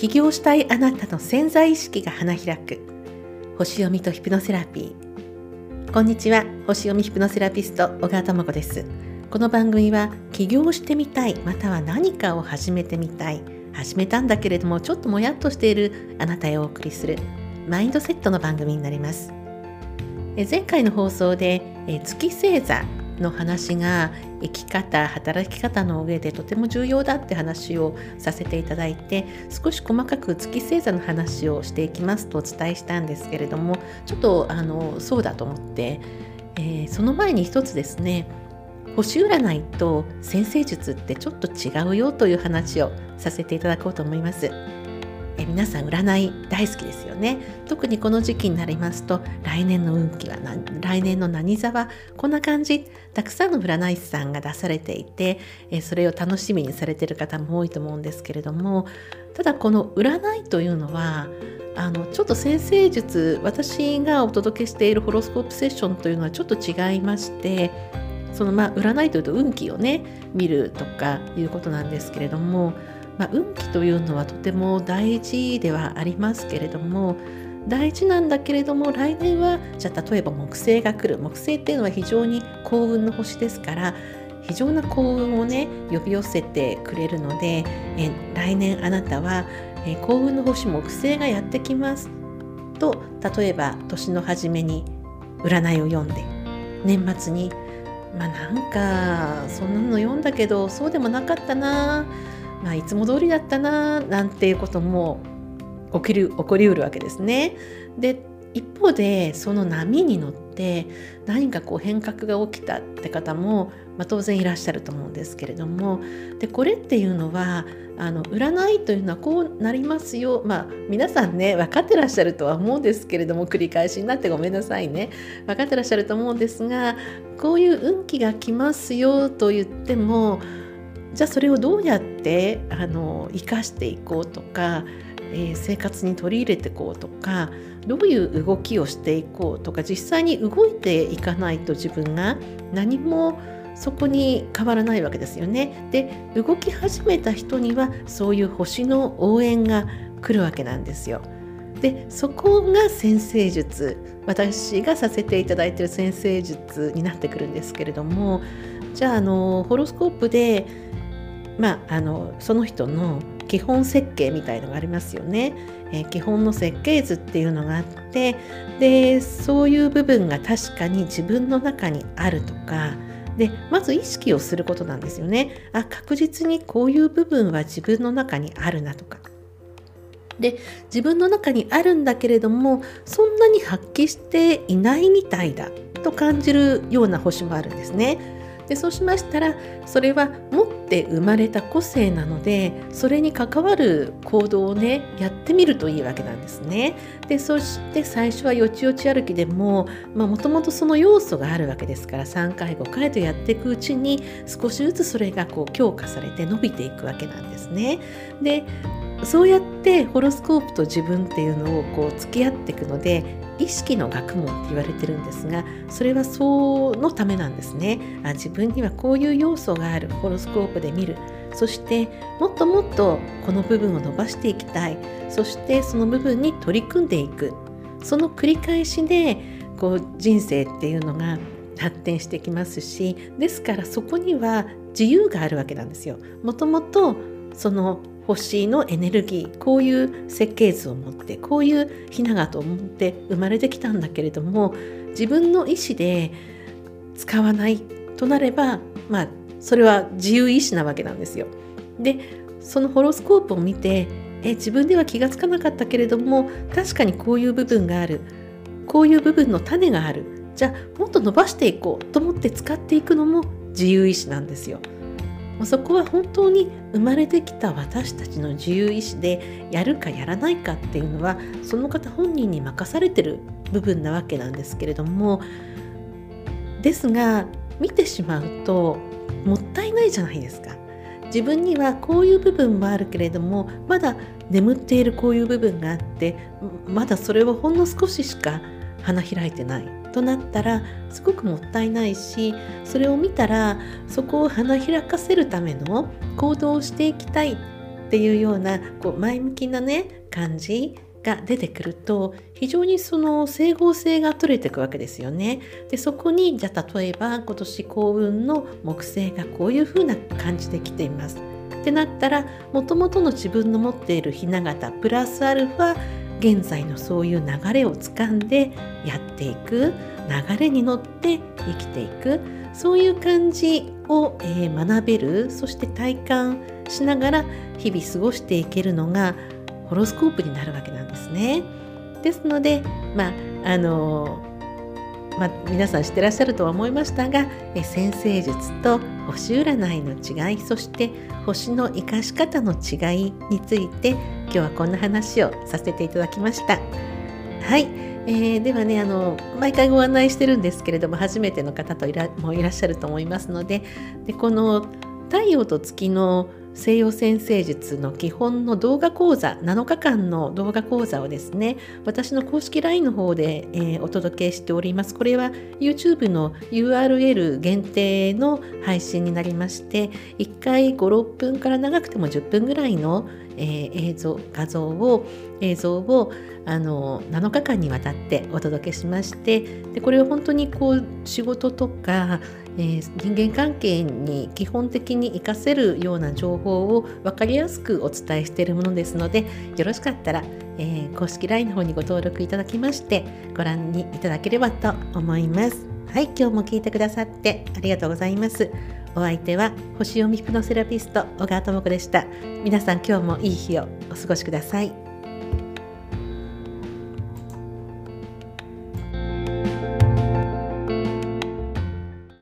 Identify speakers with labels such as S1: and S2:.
S1: 起業したいあなたの潜在意識が花開く。星読みとヒプノセラピー。こんにちは。星読みヒプノセラピスト小川智子です。この番組は起業してみたいまたは何かを始めてみたい始めたんだけれどもちょっともやっとしているあなたへお送りするマインドセットの番組になります。前回の放送で月星座の話が生き方働き方の上でとても重要だって話をさせていただいて少し細かく月星座の話をしていきますとお伝えしたんですけれどもちょっとあのそうだと思って、えー、その前に一つですね星占いと先生術ってちょっと違うよという話をさせていただこうと思います。皆さん占い大好きですよね。特にこの時期になりますと来年の運気は来年の何座はこんな感じ。たくさんの占い師さんが出されていてえそれを楽しみにされてる方も多いと思うんですけれどもただこの占いというのはあのちょっと先生術私がお届けしているホロスコープセッションというのはちょっと違いましてそのまあ占いというと運気をね見るとかいうことなんですけれどもまあ、運気というのはとても大事ではありますけれども大事なんだけれども来年はじゃあ例えば木星が来る。木星っていうのは非常に幸運の星ですから非常な幸運をね呼び寄せてくれるのでえ来年あなたはえ幸運の星木星がやってきますと例えば年の初めに占いを読んで年末にまあなんかそんなの読んだけどそうでもなかったな。まあ、いつも通りだったななんていうことも起きる起こりうるわけですね。で一方でその波に乗って何かこう変革が起きたって方も、まあ、当然いらっしゃると思うんですけれども。でこれっていうのはあの占いというのはこうなりますよ。まあ皆さんね分かってらっしゃるとは思うんですけれども繰り返しになってごめんなさいね。分かってらっしゃると思うんですがこういう運気が来ますよと言ってもじゃあそれをどうやってあの生かしていこうとか、えー、生活に取り入れていこうとかどういう動きをしていこうとか実際に動いていかないと自分が何もそこに変わらないわけですよね。で動き始めた人にはそういう星の応援が来るわけなんですよ。でそこが先生術私がさせていただいている先生術になってくるんですけれどもじゃああのホロスコープでまあ、あのその人の基本設計みたいのがありますよね、えー、基本の設計図っていうのがあってでそういう部分が確かに自分の中にあるとかでまず意識をすることなんですよね。あ確実にこういう部分は自分の中にあるなとか。で自分の中にあるんだけれどもそんなに発揮していないみたいだと感じるような星もあるんですね。でそうしましたらそれは持って生まれた個性なのでそれに関わる行動をねやってみるといいわけなんですね。でそして最初はよちよち歩きでももともとその要素があるわけですから3回5回とやっていくうちに少しずつそれがこう強化されて伸びていくわけなんですね。でそうやってホロスコープと自分っていうのをこう付き合っていくので意識の学問って言われてるんですがそれはそのためなんですね。あ自分にはこういう要素があるホロスコープで見る。そしてもっともっとこの部分を伸ばしていきたい。そしてその部分に取り組んでいく。その繰り返しでこう人生っていうのが発展してきますしですからそこには自由があるわけなんですよ。もともとその星のエネルギーこういう設計図を持ってこういうひながと思って生まれてきたんだけれども自分の意思で使わないとなればまあそれは自由意志なわけなんですよ。でそのホロスコープを見てえ自分では気が付かなかったけれども確かにこういう部分があるこういう部分の種があるじゃあもっと伸ばしていこうと思って使っていくのも自由意志なんですよ。そこは本当に生まれてきた私たちの自由意志でやるかやらないかっていうのはその方本人に任されてる部分なわけなんですけれどもですが見てしまうともったいないじゃないですか。自分にはこういう部分もあるけれどもまだ眠っているこういう部分があってまだそれはほんの少ししか花開いてないとなったらすごくもったいないしそれを見たらそこを花開かせるための行動をしていきたいっていうようなこう前向きなね感じが出てくると非常にその整合性が取れていくわけですよね。でそこにじゃあ例えば今年幸運の木星がこういう風な感じで来ています。ってなったらもともとの自分の持っているひな形プラスアルファ現在のそういう流れをつかんでやっていく流れに乗って生きていくそういう感じを、えー、学べるそして体感しながら日々過ごしていけるのがホロスコープになるわけなんですね。ですので、まああのまあ、皆さん知ってらっしゃるとは思いましたがえ先生術と星占いの違いそして星の生かし方の違いについて今日はこんな話をさせていただきました。はい、えー、ではねあの毎回ご案内してるんですけれども初めての方といらもいらっしゃると思いますのででこの太陽と月の西洋先生術の基本の動画講座7日間の動画講座をですね私の公式 LINE の方で、えー、お届けしております。これは YouTube の URL 限定の配信になりまして1回56分から長くても10分ぐらいの、えー、映像画像を映像をあの7日間にわたってお届けしましてでこれを本当にこう仕事とかえー、人間関係に基本的に活かせるような情報を分かりやすくお伝えしているものですのでよろしかったら、えー、公式 LINE の方にご登録いただきましてご覧にいただければと思います。はい、今日も聞いてくださってありがとうございます。お相手は星読みヒプノセラピスト小川智子でした。皆さん今日もいい日をお過ごしください。